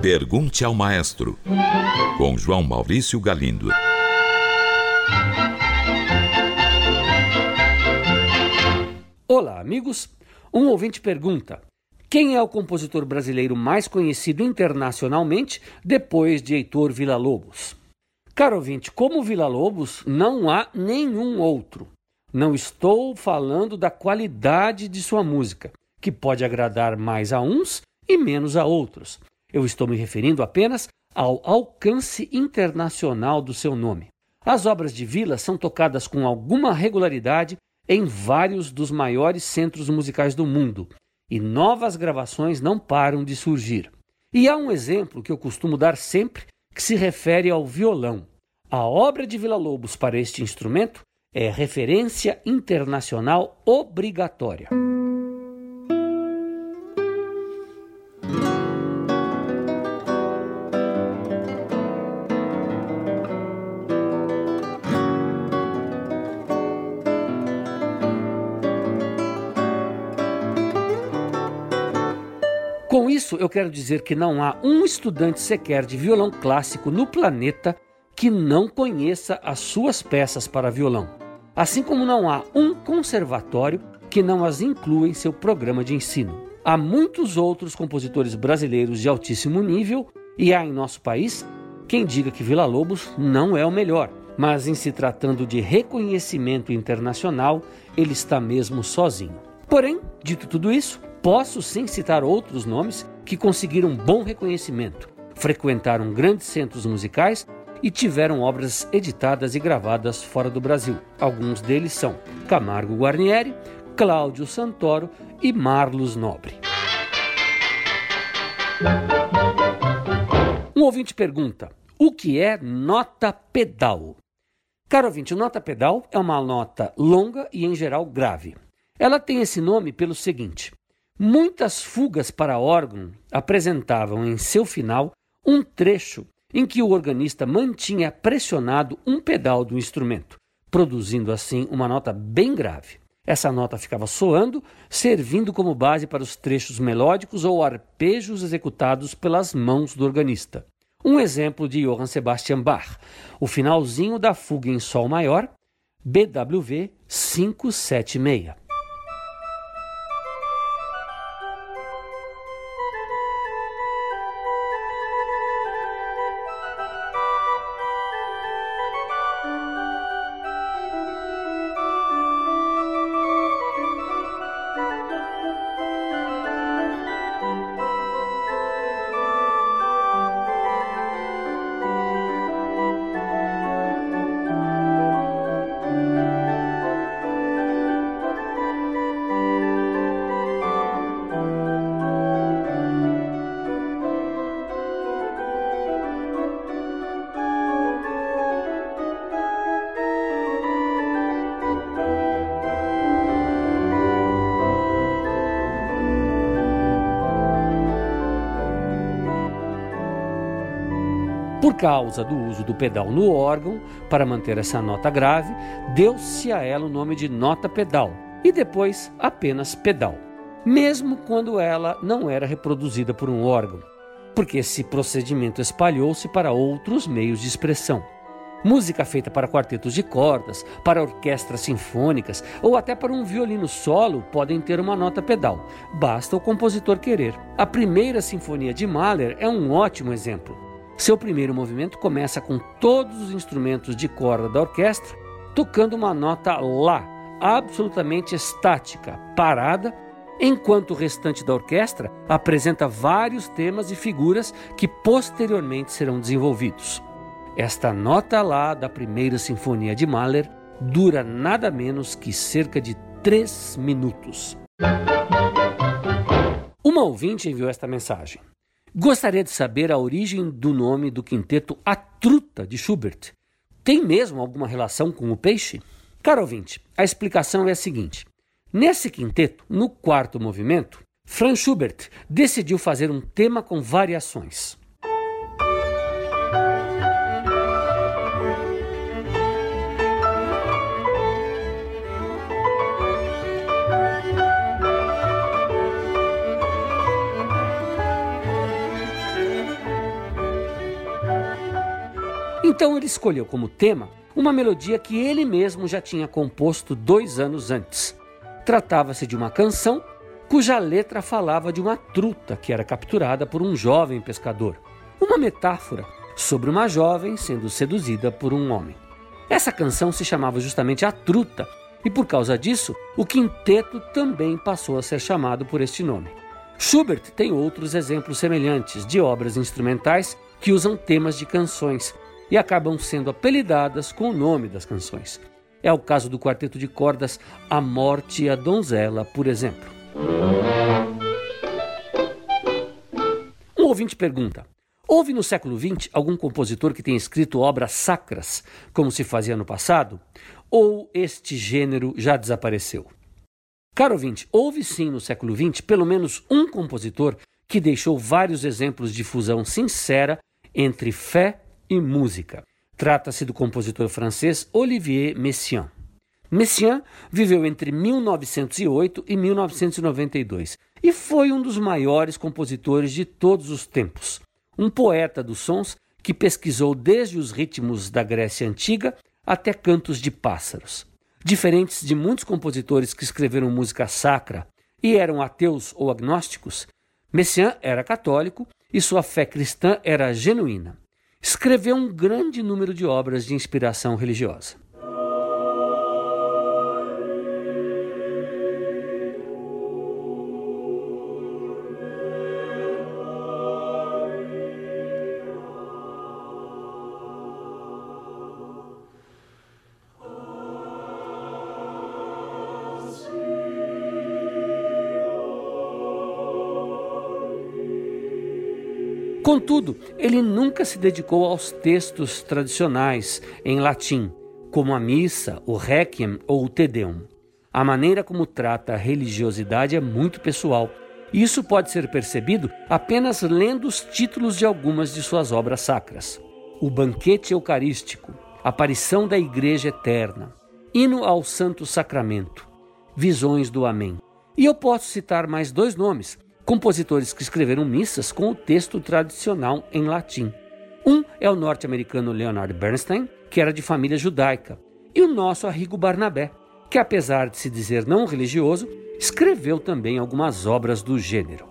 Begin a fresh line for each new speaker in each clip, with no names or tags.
Pergunte ao Maestro, com João Maurício Galindo.
Olá, amigos. Um ouvinte pergunta: quem é o compositor brasileiro mais conhecido internacionalmente depois de Heitor Villa-Lobos? Caro ouvinte, como Villa-Lobos, não há nenhum outro. Não estou falando da qualidade de sua música, que pode agradar mais a uns e menos a outros. Eu estou me referindo apenas ao alcance internacional do seu nome. As obras de Vila são tocadas com alguma regularidade em vários dos maiores centros musicais do mundo e novas gravações não param de surgir. E há um exemplo que eu costumo dar sempre que se refere ao violão. A obra de Vila Lobos para este instrumento é referência internacional obrigatória. Com isso, eu quero dizer que não há um estudante sequer de violão clássico no planeta que não conheça as suas peças para violão, assim como não há um conservatório que não as inclua em seu programa de ensino. Há muitos outros compositores brasileiros de altíssimo nível e há em nosso país quem diga que Vila Lobos não é o melhor, mas em se tratando de reconhecimento internacional, ele está mesmo sozinho. Porém, dito tudo isso, Posso sim citar outros nomes que conseguiram bom reconhecimento, frequentaram grandes centros musicais e tiveram obras editadas e gravadas fora do Brasil. Alguns deles são Camargo Guarnieri, Cláudio Santoro e Marlos Nobre. Um ouvinte pergunta: o que é nota pedal? Caro ouvinte, nota pedal é uma nota longa e, em geral, grave. Ela tem esse nome pelo seguinte: Muitas fugas para órgão apresentavam em seu final um trecho em que o organista mantinha pressionado um pedal do instrumento, produzindo assim uma nota bem grave. Essa nota ficava soando, servindo como base para os trechos melódicos ou arpejos executados pelas mãos do organista. Um exemplo de Johann Sebastian Bach, o finalzinho da fuga em Sol maior, BWV 576. Causa do uso do pedal no órgão, para manter essa nota grave, deu-se a ela o nome de nota pedal e depois apenas pedal, mesmo quando ela não era reproduzida por um órgão, porque esse procedimento espalhou-se para outros meios de expressão. Música feita para quartetos de cordas, para orquestras sinfônicas ou até para um violino solo podem ter uma nota pedal, basta o compositor querer. A primeira sinfonia de Mahler é um ótimo exemplo. Seu primeiro movimento começa com todos os instrumentos de corda da orquestra tocando uma nota Lá, absolutamente estática, parada, enquanto o restante da orquestra apresenta vários temas e figuras que posteriormente serão desenvolvidos. Esta nota Lá da primeira sinfonia de Mahler dura nada menos que cerca de três minutos. Uma ouvinte enviou esta mensagem. Gostaria de saber a origem do nome do quinteto A Truta de Schubert. Tem mesmo alguma relação com o peixe? Caro ouvinte, a explicação é a seguinte: nesse quinteto, no quarto movimento, Franz Schubert decidiu fazer um tema com variações. Então ele escolheu como tema uma melodia que ele mesmo já tinha composto dois anos antes. Tratava-se de uma canção cuja letra falava de uma truta que era capturada por um jovem pescador. Uma metáfora sobre uma jovem sendo seduzida por um homem. Essa canção se chamava justamente A Truta, e por causa disso, o quinteto também passou a ser chamado por este nome. Schubert tem outros exemplos semelhantes de obras instrumentais que usam temas de canções e acabam sendo apelidadas com o nome das canções. É o caso do quarteto de cordas A Morte e a Donzela, por exemplo. Um ouvinte pergunta: Houve no século XX algum compositor que tenha escrito obras sacras, como se fazia no passado? Ou este gênero já desapareceu? Caro ouvinte, houve sim no século XX pelo menos um compositor que deixou vários exemplos de fusão sincera entre fé e música. Trata-se do compositor francês Olivier Messiaen. Messiaen viveu entre 1908 e 1992 e foi um dos maiores compositores de todos os tempos um poeta dos sons que pesquisou desde os ritmos da Grécia Antiga até cantos de pássaros. Diferentes de muitos compositores que escreveram música sacra e eram ateus ou agnósticos, Messiaen era católico e sua fé cristã era genuína. Escreveu um grande número de obras de inspiração religiosa. Contudo, ele nunca se dedicou aos textos tradicionais em latim, como a missa, o requiem ou o te deum. A maneira como trata a religiosidade é muito pessoal, isso pode ser percebido apenas lendo os títulos de algumas de suas obras sacras. O Banquete Eucarístico, Aparição da Igreja Eterna, Hino ao Santo Sacramento, Visões do Amém. E eu posso citar mais dois nomes, compositores que escreveram missas com o texto tradicional em latim. Um é o norte-americano Leonard Bernstein, que era de família judaica, e o nosso Arrigo Barnabé, que apesar de se dizer não religioso, escreveu também algumas obras do gênero.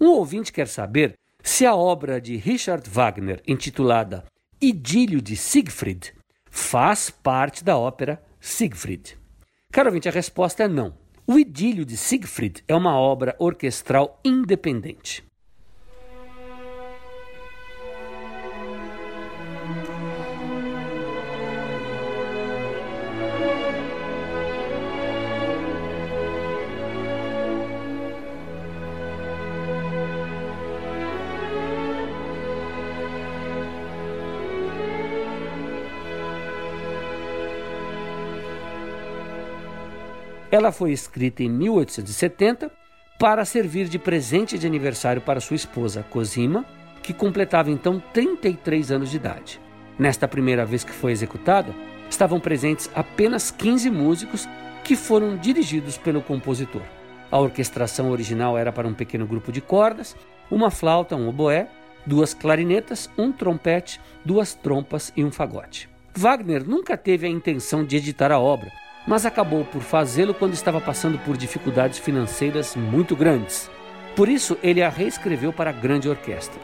Um ouvinte quer saber se a obra de Richard Wagner, intitulada Idílio de Siegfried, faz parte da ópera Siegfried. Caro ouvinte, a resposta é não. O Idílio de Siegfried é uma obra orquestral independente. Ela foi escrita em 1870 para servir de presente de aniversário para sua esposa, Cosima, que completava então 33 anos de idade. Nesta primeira vez que foi executada, estavam presentes apenas 15 músicos que foram dirigidos pelo compositor. A orquestração original era para um pequeno grupo de cordas, uma flauta, um oboé, duas clarinetas, um trompete, duas trompas e um fagote. Wagner nunca teve a intenção de editar a obra, mas acabou por fazê-lo quando estava passando por dificuldades financeiras muito grandes. Por isso, ele a reescreveu para a grande orquestra.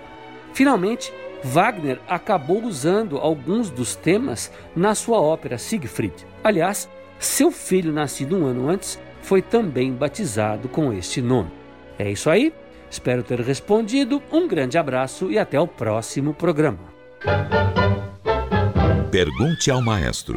Finalmente, Wagner acabou usando alguns dos temas na sua ópera Siegfried. Aliás, seu filho, nascido um ano antes, foi também batizado com este nome. É isso aí, espero ter respondido. Um grande abraço e até o próximo programa.
Pergunte ao maestro.